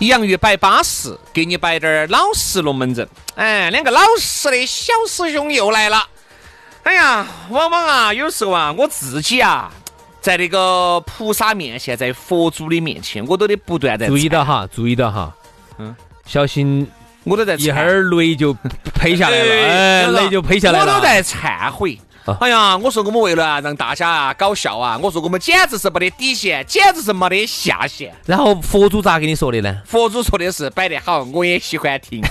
洋芋摆巴适，给你摆点儿老实龙门阵。哎，两个老实的小师兄又来了。哎呀，往往啊，有时候啊，我自己啊，在那个菩萨面前，在佛祖的面前，我都得不断在注意到哈，注意到哈，嗯，小心，我都在一会儿雷就呸下来了，哎，雷就呸下来了，我都在忏悔。哎呀，我说我们为了让大家啊搞笑啊，我说我们简直是没得底线，简直是没得下限。然后佛祖咋跟你说的呢？佛祖说的是摆得好，我也喜欢听。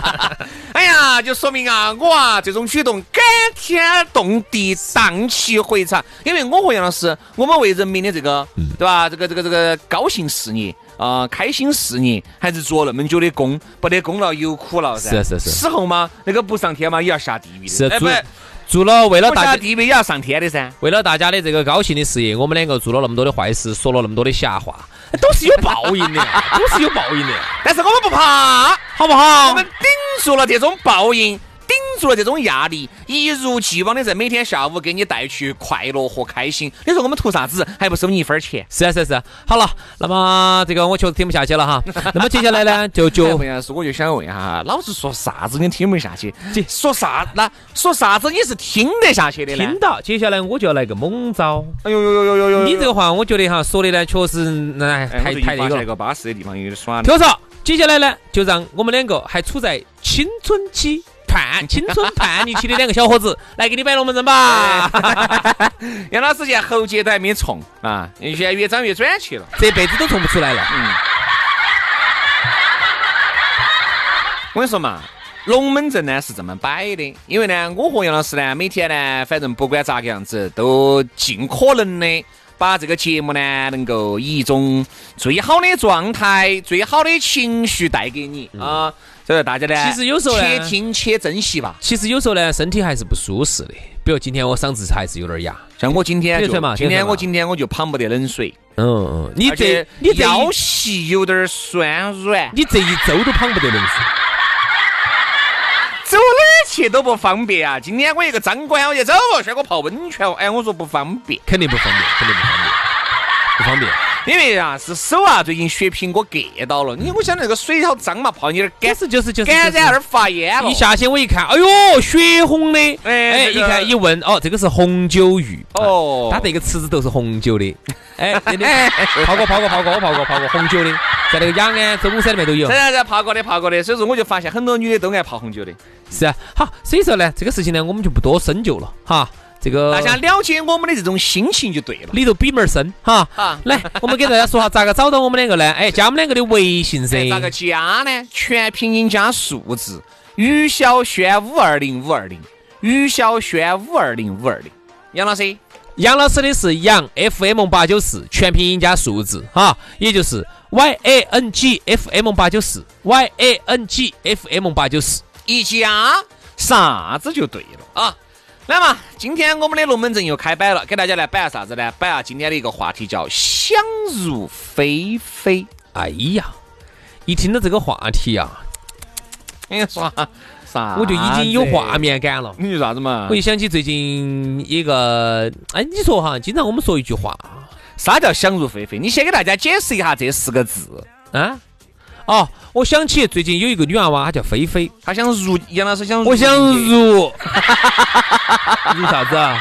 哎呀，就说明啊，我啊这种举动感天动地，荡气回肠。因为我和杨老师，我们为人民的这个，对吧？这个这个这个高兴事业啊，开心事业，还是做那么久的工，不得功劳有苦劳噻。是是是。死后嘛，那个不上天嘛，也要下地狱的。是不？做了为了大家地位也要上天的噻，为了大家的这个高兴的事业，我们两个做了那么多的坏事，说了那么多的瞎话，都是有报应的，都是有报应的。但是我们不怕，好不好？我们顶住了这种报应。顶住了这种压力，一如既往的在每天下午给你带去快乐和开心。你说我们图啥子？还不收你一分钱？是啊是啊是。好了，那么这个我确实听不下去了哈。那么接下来呢，就就是，我就想问一下，老子说啥子你听不下去？说啥？那说啥子你是听得下去的呢？听到。接下来我就要来个猛招。哎呦呦呦呦呦呦！你这个话，我觉得哈说的呢，确实那太太那个巴适的地方有点耍。听我说，接下来呢，就让我们两个还处在青春期。叛青春叛逆期的两个小伙子 来给你摆龙门阵吧。杨老师现在喉结都还没冲啊，现在越长越转去了，这辈子都冲不出来了。嗯。我跟你说嘛，龙门阵呢是这么摆的，因为呢，我和杨老师呢，每天呢，反正不管咋个样子，都尽可能的把这个节目呢，能够以一种最好的状态、最好的情绪带给你啊。所以大家呢，其实有时候呢且听且珍惜吧。其实有时候呢，身体还是不舒适的。比如今天我嗓子还是有点哑，像我今天就今天我今天我就捧不得冷水。嗯嗯，你这你腰膝有点酸软，你这一周都捧不得冷水，走哪儿去都不方便啊！今天我一个张官，我就走，需我泡温泉哦。哎，我说不方便，肯定不方便，肯定不方便，不方便。因为啊，是手啊，最近血苹果硌到了。你我想那个水好脏嘛，泡有点干，是就是就是感染而发炎了。一下去我一看，哎呦，血红的，哎哎，一看一问，哦，这个是红酒浴。哦，它这个池子都是红酒的。哎，泡过泡过泡过，我泡过泡过红酒的，在那个雅安中山里面都有。是是是，泡过的泡过的。所以说我就发现很多女的都爱泡红酒的。是啊，好，所以说呢，这个事情呢，我们就不多深究了，哈。这个大家了解我们的这种心情就对了，里头比门深哈。好，来，我们给大家说下咋个找到我们两个呢？哎，加我们两个的微信噻。咋个加呢？全拼音加数字，于小轩五二零五二零，于小轩五二零五二零。杨老师，杨老师的是杨 FM 八九四，全拼音加数字哈，也就是 Y A N G F M 八九四，Y A N G F M 八九四，一加啥子就对了啊。来嘛，今天我们的龙门阵又开摆了，给大家来摆下啥子呢？摆下今天的一个话题，叫想入非非。哎呀，一听到这个话题呀啊，你说啥？我就已经有画面感了。你说啥子嘛？我就想起最近一个，哎，你说哈，经常我们说一句话，啥叫想入非非？你先给大家解释一下这四个字啊。哦，我想起最近有一个女娃娃，她叫菲菲，她想入杨老师想，我想入。入啥子啊？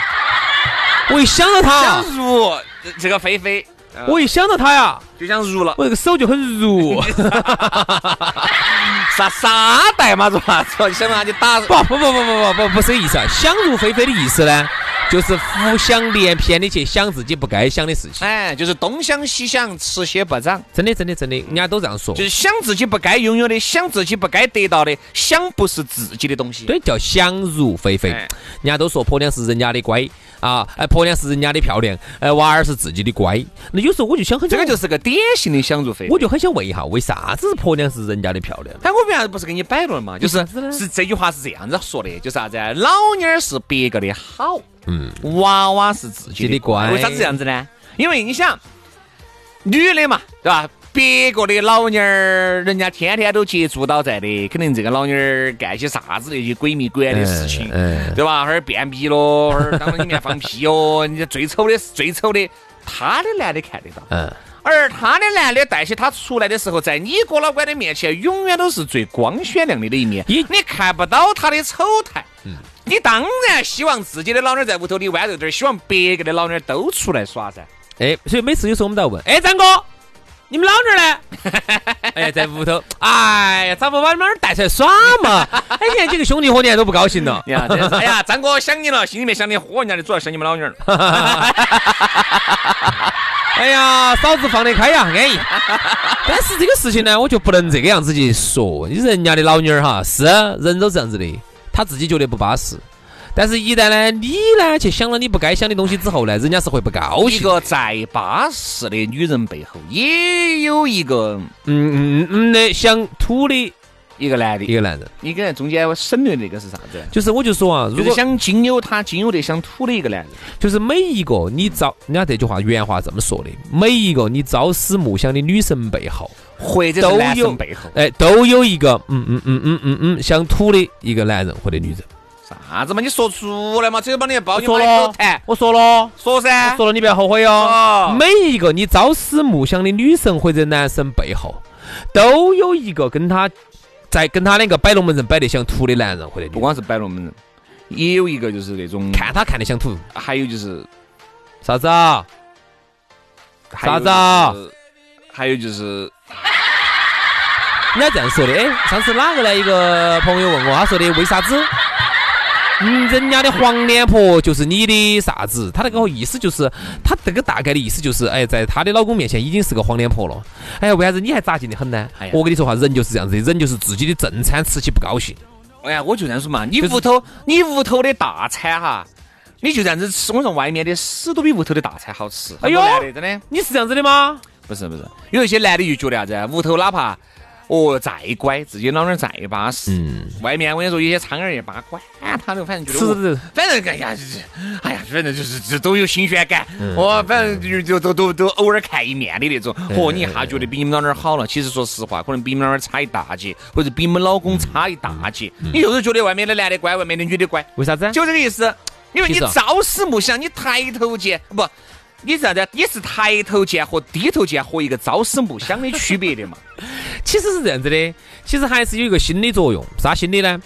我一想到她。想入这个菲菲，我一想到她呀，就想入了，我这个手就很入，啥啥代码是啥子？想到他就打不不不不不不不是这意思啊，想入菲菲的意思呢？就是浮想联翩的去想自己不该想的事情，哎，就是东想西想，吃些不长。真的真的真的，人家都这样说，就是想自己不该拥有的，想自己不该得到的，想不是自己的东西。对，叫想入非非。人家都说婆娘是人家的乖啊，哎，婆娘是人家的漂亮，哎，娃儿是自己的乖。那有时候我就想很，这个就是个典型的想入非非。我就很想问一下，为啥子婆娘是人家的漂亮？哎，我为啥子不是给你摆了嘛？就是是这句话是这样子说的，就是啥子？老娘儿是别个的好。嗯，娃娃是自己的乖，为啥子这样子呢？因为你想，女的嘛，对吧？别个的老妞儿，人家天天都接触到在的，肯定这个老妞儿干些啥子那些鬼迷鬼眼的事情，对吧？哈儿便秘咯，哈儿当里面放屁哟，你最丑的是最丑的，他的男的看得到。嗯。而他的男的带起他出来的时候，在你哥老倌的面前，永远都是最光鲜亮丽的一面，你你看不到他的丑态。嗯。你当然希望自己的老妞在屋头里豌豆点，希望别个的老妞都出来耍噻。哎，所以每次有时候我们都要问：哎，张哥，你们老妞呢？哎，在屋头。哎呀，咋不把你们老带出来耍嘛？哎，你看几个兄弟伙，你还都不高兴了。你看，哎呀，张哥想你了，心里面想你，嚯，人家的主要想你们老妞儿。哎呀，嫂子放得开呀，安逸。但是这个事情呢，我就不能这个样子去说。你人家的老妞儿哈，是人都这样子的。他自己觉得不巴适，但是一旦呢，你呢去想了你不该想的东西之后呢，人家是会不高兴。一个再巴适的女人背后，也有一个嗯嗯嗯的想吐的一个男的，一个男人。你跟中间我省略那个是啥子？就是我就说啊，如果想经有他经有的想吐的一个男人，就是每一个你朝人家这句话原话这么说的，每一个你朝思暮想的女神背后。或者是男生背后，哎，都有一个嗯嗯嗯嗯嗯嗯想吐的一个男人或者女人。啥子嘛？你说出来嘛？只有把你的包说了，我说了，说噻，说了，你不要后悔哟。每一个你朝思暮想的女神或者男神背后，都有一个跟他在跟他两个摆龙门阵摆得想吐的男人或者不光是摆龙门阵，也有一个就是那种看他看得想吐，还有就是啥子啊？啥子啊？还有就是。人家这样说的，哎，上次哪个来？一个朋友问我，他说的为啥子？嗯，人家的黄脸婆就是你的啥子？他那个意思就是，他这个大概的意思就是，哎，在他的老公面前已经是个黄脸婆了。哎呀，为啥子你还扎劲的很呢？我跟你说话，人就是这样子，人就是自己的正餐吃起不高兴。哎呀，我就这样说嘛，你屋头你屋头的大餐哈，你就这样子吃，我说外面的屎都比屋头的大餐好吃。哎呦，真的，你是这样子的吗？不是不是，有一些男的就觉得啥子，屋头哪怕。哦，再乖，自己老娘再巴适。嗯，外面我跟你说，有些苍蝇也巴，管他的，反正觉得，反正哎呀，哎呀，反正就是这都有新鲜感。哦，反正就就都都都偶尔看一面的那种。嚯，你一下觉得比你们老娘好了，其实说实话，可能比你们老娘差一大截，或者比你们老公差一大截。你就是觉得外面的男的乖，外面的女的乖，为啥子？就这个意思。因为你朝思暮想，你抬头见不？你是啥子？你是抬头见和低头见和一个朝思暮想的区别的嘛？其实是这样子的，其实还是有一个心理作用。啥心理呢？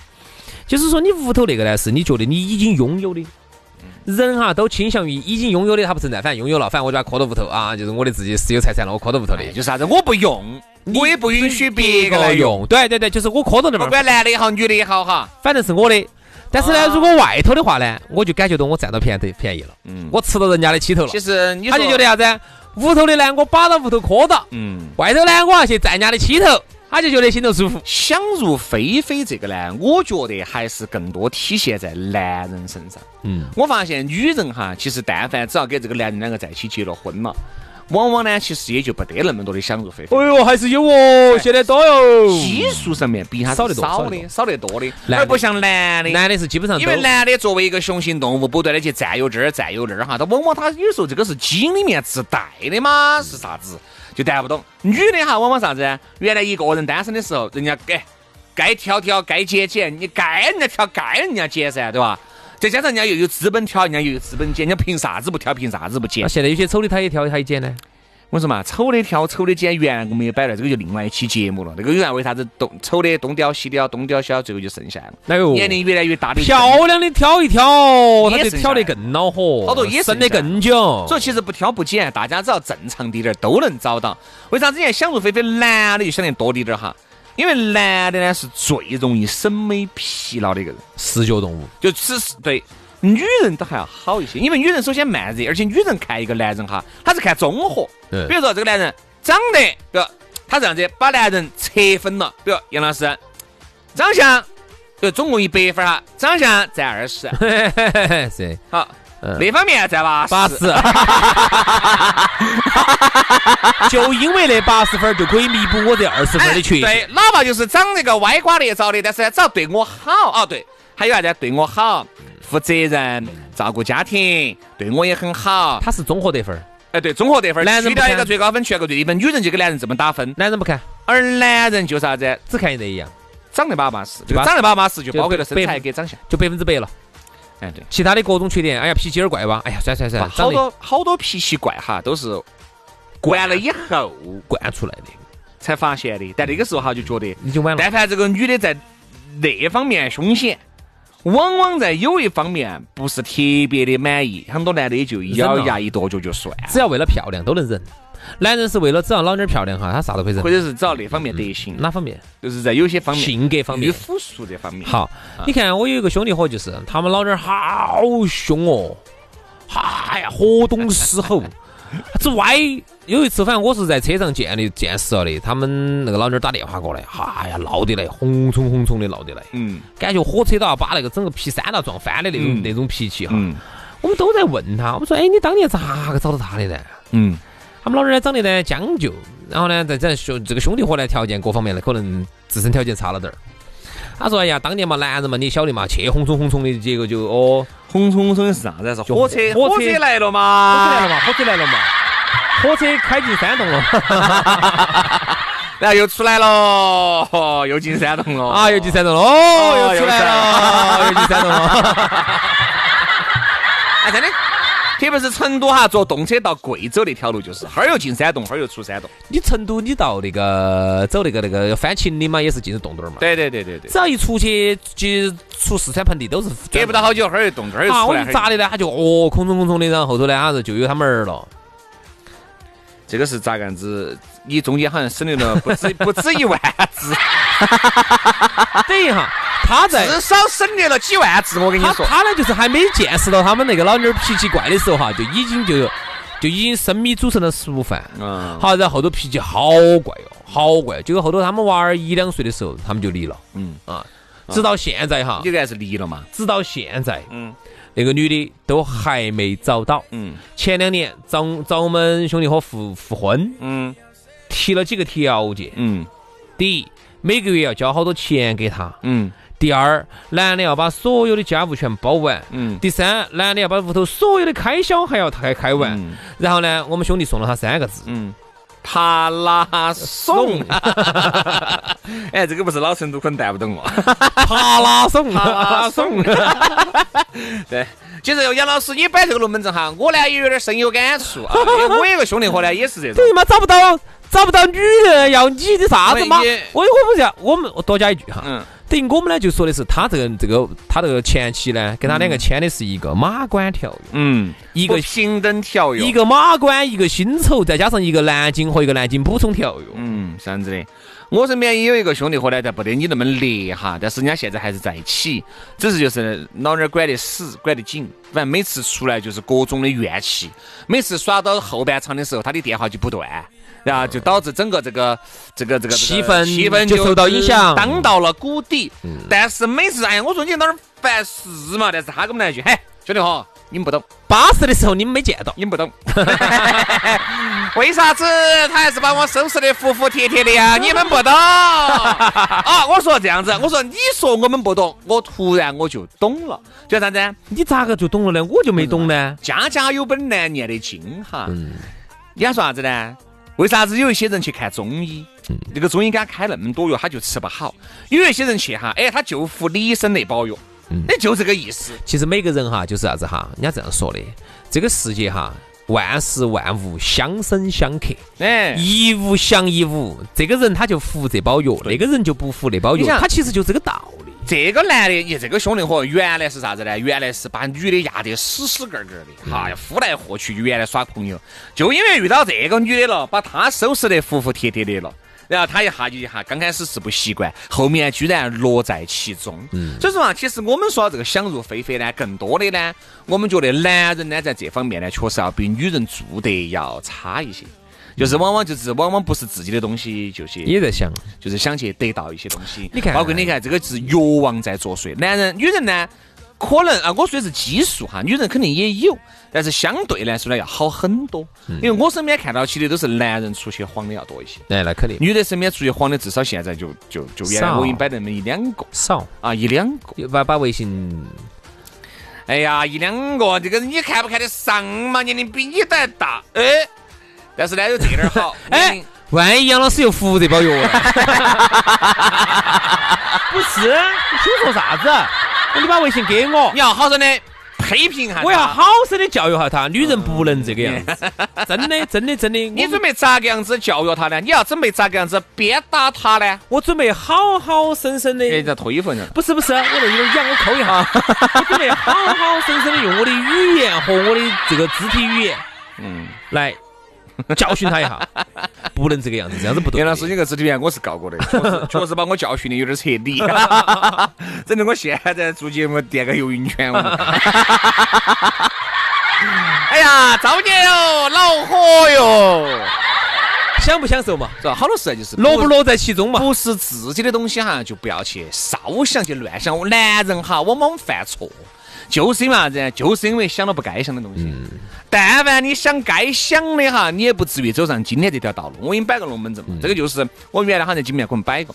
就是说你屋头那个呢，是你觉得你已经拥有的。人哈都倾向于已经拥有的，他不存在，反正拥有了，反正我就把它搁到屋头啊，就是我的自己私有财产了，我搁到屋头的。就是啥子？我不用，我也不允许别个来用。对对对，就是我搁到那边。不管男的也好，女的也好哈，反正是我的。但是呢，如果外头的话呢，我就感觉到我占到便宜便宜了，嗯，我吃到人家的起头了。其实他就觉得啥子？屋头的呢，我把到屋头磕到，嗯，外头呢，我要去站人家的起头，他就觉得心头舒服。想入非非这个呢，我觉得还是更多体现在男人身上。嗯，我发现女人哈，其实但凡只要跟这个男人两个在一起结了婚了。往往呢，其实也就不得那么多的想入非非。哎呦，还是有哦，现在多哟。基数上面比他少得多，少的少得多的，而不像男的。男的是基本上，因为男的作为一个雄性动物，不断的去占有这儿占有那儿哈，他往往他有时候这个是基因里面自带的嘛，是啥子就谈不懂。女的哈，往往啥子？原来一个人单身的时候，人家该该挑挑该捡捡，你该人家挑该人家捡噻，对吧？再加上人家又有资本挑，人家又有资本捡，人家凭啥子不挑？凭啥子不捡？现在有些丑的他也挑，他也捡呢。我我说嘛，丑的挑，丑的捡，原来我们也摆了，这个就另外一期节目了。那个有人为啥子东丑的东雕西雕，东雕西雕，最后就剩下了。那个年龄越来越大的漂亮的挑一挑，他就挑得更恼火，好多也剩得更久。所以其实不挑不拣，大家只要正常滴点儿都能找到。为啥子现在想入非非，男的就想得多滴点儿哈？因为男的呢是最容易审美疲劳的一个人，视觉动物，就只是对。女人都还要好一些，因为女人首先慢热，而且女人看一个男人哈，她是看综合。比如说这个男人长得，比如他这样子把男人拆分了，比如杨老师长相，就总共一百分哈，长相占二十，是好，那方面占八八十，就因为那八十分就可以弥补我这二十分的缺陷。对，哪怕就是长那个歪瓜裂枣的，但是只要对我好啊，对，还有啥子对我好。负责任，照顾家庭，对我也很好。他是综合得分，哎，对，综合得分。男人去掉一个最高分，去个最低分。女人就给男人这么打分，男人不看。而男人就啥子，只看这一样，长得巴巴适，就长得巴巴适，就包括了身材跟长相，就百分之百了。哎，对，其他的各种缺点，哎呀，脾气有点怪吧？哎呀，算算算，好多好多脾气怪哈，都是惯了以后惯出来的，才发现的。但那个时候哈，就觉得已经晚了。但凡这个女的在那方面凶险。往往在有一方面不是特别的满意，很多男的也就咬牙一跺脚就算。只要为了漂亮都能忍。男人是为了只要老娘漂亮哈，他啥都可以忍。或者是只要那方面德行，哪方面？就是在有些方面，性格方面，有腐术这方面。好，你看我有一个兄弟伙，就是他们老娘好凶哦，哎呀，活东狮吼。之外，有一次反正我是在车上见的见识了的，他们那个老妞打电话过来，哎呀闹得来，红冲红冲的闹得来，嗯，感觉火车都要把那个整个皮山都撞翻的那种那种脾气哈。我们都在问他，我们说，哎，你当年咋个找到他的呢？嗯，他们老呢长得呢将就，然后呢在这兄这个兄弟伙呢条件各方面呢可能自身条件差了点儿。他说，哎呀，当年嘛男人嘛你晓得嘛，去红冲红冲的，结果就哦。红冲冲的是啥子？是火车，火车来了嘛？火车来了嘛？火车来了嘛？火车开进山洞了，然后又出来了，又进山洞了啊！又进山洞了，哦，又出来了，又进山洞了。哎，真的。特别是成都哈，坐动车到贵州那条路，就是哈儿又进山洞，哈儿又出山洞。你成都，你到那个走那个那个翻秦岭嘛，也是进入洞洞嘛。对对对对对。只要一出去，就出四川盆地都是。隔不到好久，哈儿又洞，哈儿又出来。我咋的呢？他就哦，空冲空冲的，然后后头呢，他就就有他们儿了。这个是咋个样子？你中间好像省略了不止 不止一万字。等一下。他在至少省略了几万字，我跟你说。他呢，就是还没见识到他们那个老妞脾气怪的时候哈，就已经就就已经生米煮成了熟饭。嗯。好，然后后头脾气好怪哦，好怪。结果后头他们娃儿一两岁的时候，他们就离了。嗯。啊。直到现在哈。你还是离了嘛？直到现在，嗯，那个女的都还没找到。嗯。前两年找找我们兄弟伙复复婚。嗯。提了几个条件。嗯。第一，每个月要交好多钱给他。嗯。第二，男的要把所有的家务全包完。嗯。第三，男的要把屋头所有的开销还要开开完。嗯。然后呢，我们兄弟送了他三个字。嗯。爬拉松。哎，这个不是老成都可能带不懂哦。帕拉松，帕拉松。对，其实杨老师你摆这个龙门阵哈，我呢也有点深有感触啊。我有个兄弟伙呢也是这种。对嘛，找不到找不到女人，要你的啥子嘛？我我不是我们我多加一句哈。嗯。等于我们呢就说的是他这个这个他这个前妻呢跟他两个签的是一个马关条约，嗯，一个平等条约，一个马关，一个薪酬，再加上一个南京和一个南京补充条约，嗯，这样子的。我身边也有一个兄弟伙呢，但不得你那么烈哈，但是人家现在还是在一起，只是就是老娘管得死，管得紧，反正每次出来就是各种的怨气，每次耍到后半场的时候，他的电话就不断。然后就导致整个这个这个这个气氛气氛就受到影响，当到了谷底。但是每次哎呀，我说你哪儿烦事嘛？但是他给我们来一句，嘿，兄弟伙，你们不懂，巴适的时候你们没见到，你们不懂。为啥子他还是把我收拾的服服帖帖的呀？你们不懂啊！我说这样子，我说你说我们不懂，我突然我就懂了，叫啥子？你咋个就懂了呢？我就没懂呢。家家有本难念的经哈。嗯。你还说啥子呢？为啥子有一些人去看中医？那个中医给他开那么多药，他就吃不好。有一些人去哈，哎，他就服李医生那包药，那就这个意思。其实每个人哈，就是啥子哈，人家这样说的，这个世界哈，万事万物相生相克，哎，一物降一物，这个人他就服这包药，那个人就不服那包药，他其实就这个道理。这个男的，你这个兄弟伙，原来是啥子呢？原来是把女的压得死死个个的，哈，要呼来喝去，原来耍朋友，就因为遇到这个女的了，把他收拾得服服帖帖的了。然后他一下就一下，刚开始是不习惯，后面居然乐在其中。嗯，所以说啊，其实我们说这个想入非非呢，更多的呢，我们觉得男人呢在这方面呢，确实要比女人做得要差一些。就是往往就是往往不是自己的东西，就是也在想，就是想去得到一些东西。你看，包括你看这个是欲望在作祟。男人、女人呢，可能啊，我说的是激素哈，女人肯定也有。但是相对来说呢，要好很多，因为我身边看到起的都是男人出去晃的要多一些。哎，那肯定。女的身边出去晃的，至少现在就就就原来我已经摆那么一两个。少啊，一两个。把把微信。哎呀，一两个，这个你看不看得上嘛？年龄比你都还大，哎。但是呢，有这点好。哎，万一杨老师又服这包药了？不是，你听说啥子？你把微信给我，你要好生的。批评哈，我要好生的教育下他，女人不能这个样子，真的，真的，真的。你准备咋个样子教育他呢？你要准备咋个样子鞭打他呢？我准备好好生生的。哎，在脱衣服呢？不是不是，我那有点痒，我抠一下。我准备好好生生的用我的语言和我的这个肢体语言，嗯，来。教训他一下，不能这个样子，这样子不对。袁老师，你个肢体语言我是告过的，确实确实把我教训的有点彻底，整的我现在做节目垫个游泳圈。哎呀，造孽哟，恼火哟！享不享受嘛？是吧？好多时候就是乐不乐在其中嘛？不是自己的东西哈，就不要去少想去乱想。男人哈，往往犯错。就是因为啥子？就是因为想了不该想的东西。但凡你想该想的哈，你也不至于走上今天这条道路。我给你摆个龙门阵嘛，这个就是我原来好像在节目里面给我们摆过，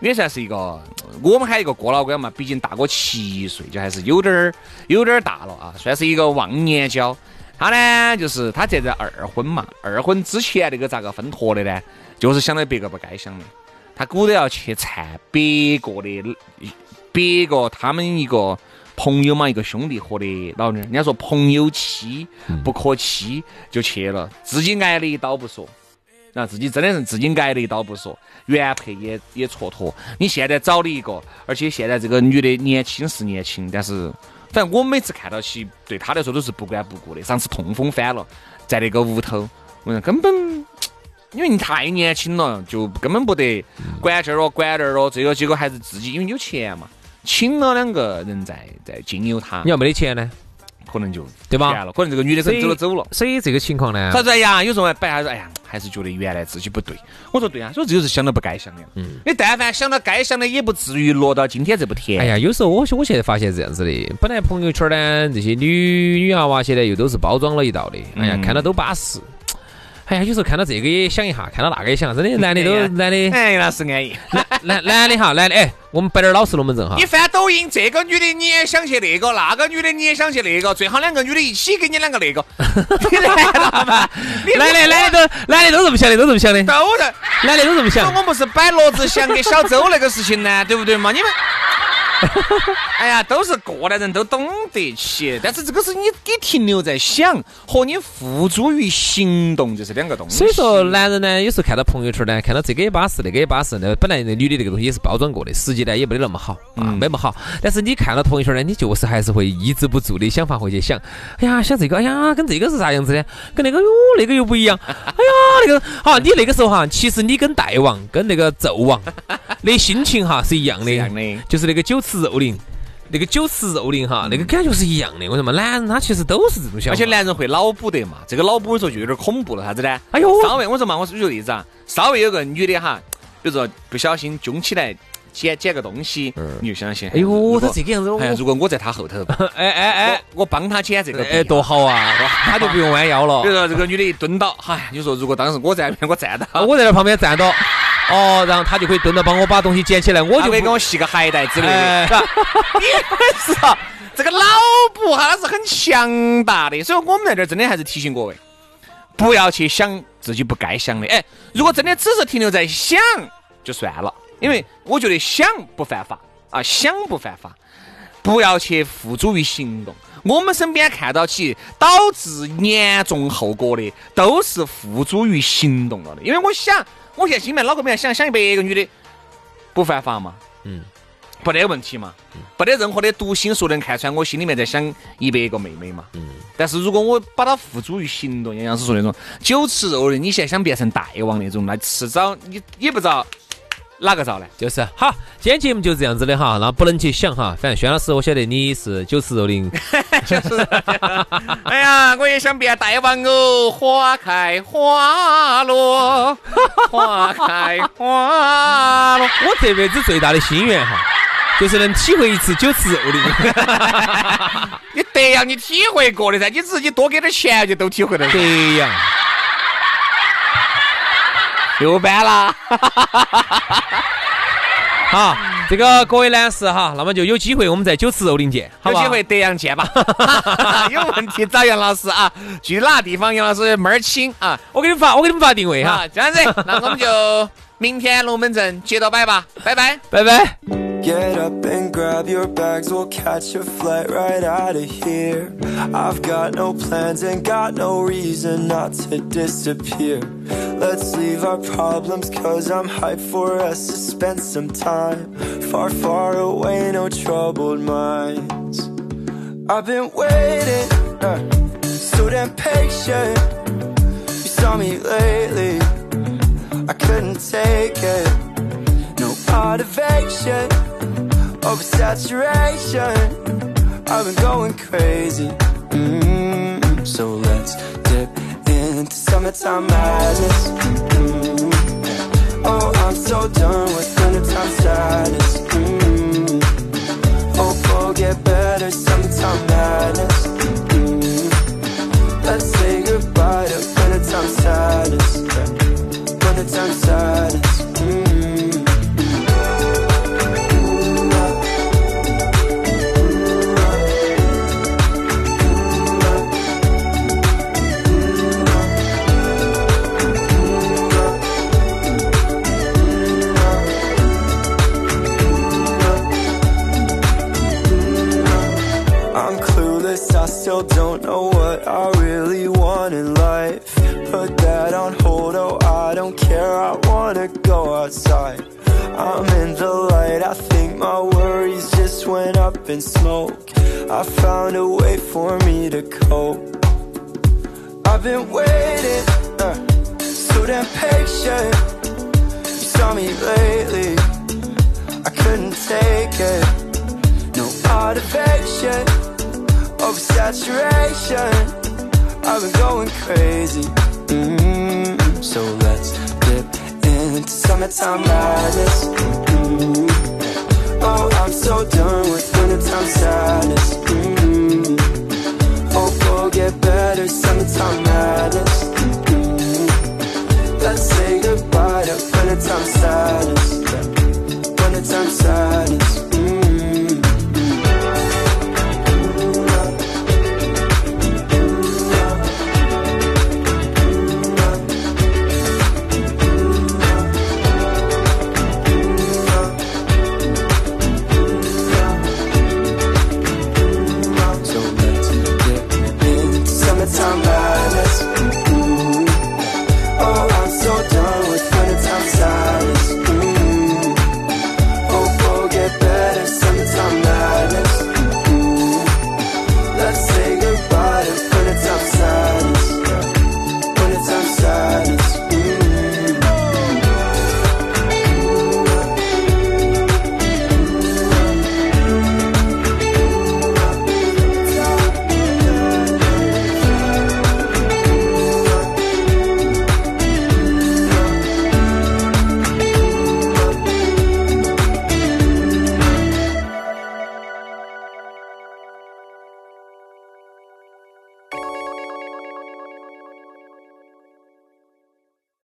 因为算是一个我们喊一个过老关嘛，毕竟大我七岁，就还是有点儿有点儿大了啊，算是一个忘年交。他呢，就是他这在二婚嘛，二婚之前那个咋个分脱的呢？就是想到别个不该想的，他鼓捣要去缠别个的，别个他们一个。朋友嘛，一个兄弟伙的老娘，人家说朋友妻不可欺，就去了，自己挨了一刀不说，那自己真的是自己挨了一刀不说，原配也也蹉跎。你现在找了一个，而且现在这个女的年轻是年轻，但是反正我每次看到起，对她来说都是不管不顾的。上次痛风翻了，在那个屋头，我说根本因为你太年轻了，就根本不得管这儿咯，管那儿咯，这个结果还是自己因为有钱嘛。请了两个人在在经由他，你要没得钱呢，可能就对吧？可能这个女的可能走了走了。所以这个情况呢，他说哎呀？有时候摆下子，哎呀，还是觉得原来自己不对。我说对啊，所以这就是想到不该想的。嗯，你但凡想到该想的，也不至于落到今天这步田。哎呀，有时候我我现在发现这样子的，本来朋友圈呢这些女女娃娃现在又都是包装了一道的，哎呀，看到都巴适。哎呀，有时候看到这个也想一下，看到那个也想，真的 男的都男的，哎，那是安逸。男男男的哈，男的哎，我们摆点老实龙门阵哈。你翻抖音，这个女的你也想去那个，那个女的你也想去那个，最好两个女的一起给你两个那个。你来了嘛？男的男的都男的都这么想的，都这么想的。都在，男的都这么想。我们不是摆罗志祥跟小周那个事情呢，对不对嘛？你们。哎呀，都是过来人都懂得起，但是这个是你你停留在想和你付诸于行动，就是两个东西。所以说，男人呢，有时候看到朋友圈呢，看到这个也巴适，那个也巴适，那本来那女的这个东西也是包装过的，实际呢也没得那么好啊，没那么好。但是你看到朋友圈呢，你就是还是会抑制不住的想法会去想，哎呀，想这个，哎呀，跟这个是啥样子的？跟那个哟，那个又不一样。哎呀，那个好，你那个时候哈，其实你跟大王跟那个纣王 的心情哈是一样的，一样的就是那个酒。吃肉林，那个酒池肉林哈，那个感觉是一样的。为什么？男人他其实都是这种想法，而且男人会脑补的嘛。这个脑补的时候就有点恐怖了，啥子呢？哎呦，稍微我说嘛，我举个例子啊，稍微有个女的哈，比如说不小心揪起来捡捡个东西，你就相信。哎呦，他这个样子，哎，如果我在他后头，哎哎哎，我帮他捡这个，哎，多好啊，他就不用弯腰了。比如说这个女的一蹲倒，嗨，你说如果当时我在那边，我站到，我在那旁边站到。哦，然后他就可以蹲着帮我把东西捡起来，我就可以给我系个鞋带之类的，是吧？是啊，这个脑补哈，它是很强大的，所以我们在这儿真的还是提醒各位，不要去想自己不该想的。哎，如果真的只是停留在想，就算了，因为我觉得想不犯法啊，想不犯法，不要去付诸于行动。我们身边看到起导致严重后果的，都是付诸于行动了的。因为我想，我现在心里面脑壳里面想想一百个女的不犯法嘛，嗯，不得问题嘛，不得任何的读心术能看出来我心里面在想一百个妹妹嘛，嗯。但是如果我把它付诸于行动，杨老师说那种酒吃肉的，你现在想变成大王那种，那迟早你也不知道。哪个造呢？就是好，今天节目就是这样子的哈，那不能去想哈。反正轩老师，我晓得你是酒吃肉的。哎呀，我也想变大王哦！花开花落，花开花落。我这辈子最大的心愿哈，就是能体会一次酒吃肉的。你德阳，你体会过的噻，你自己多给点钱就都体会了。德阳。又搬了，好，这个各位男士哈，那么就有机会我们在九池肉林见，有机会德阳见吧。有问题找杨老师啊，去哪个地方杨老师门儿清啊，我给你们发，我给你们发定位哈。这样子，那我们就明天龙门阵接着摆吧，拜拜，拜拜。Get up and grab your bags, we'll catch a flight right out of here. I've got no plans and got no reason not to disappear. Let's leave our problems, cause I'm hyped for us to spend some time. Far, far away, no troubled minds. I've been waiting, uh, so damn patient. You saw me lately, I couldn't take it oversaturation. I've been going crazy. Mm-hmm. So let's dip into summertime madness. Mm-hmm. Oh, I'm so done with wintertime sadness. Mm-hmm. Hope we'll get better summertime madness. Mm-hmm. Let's say goodbye to wintertime sadness. Wintertime sadness. Still don't know what I really want in life. Put that on hold, oh I don't care, I wanna go outside. I'm in the light, I think my worries just went up in smoke. I found a way for me to cope. I've been waiting, uh, so damn patient. You saw me lately, I couldn't take it. No motivation oversaturation. I've been going crazy. Mm-hmm. So let's dip into summertime madness. Mm-hmm. Oh, I'm so done with wintertime sadness. Mm-hmm. Hope we'll get better summertime madness. Mm-hmm. Let's say goodbye to wintertime sadness. Wintertime sadness.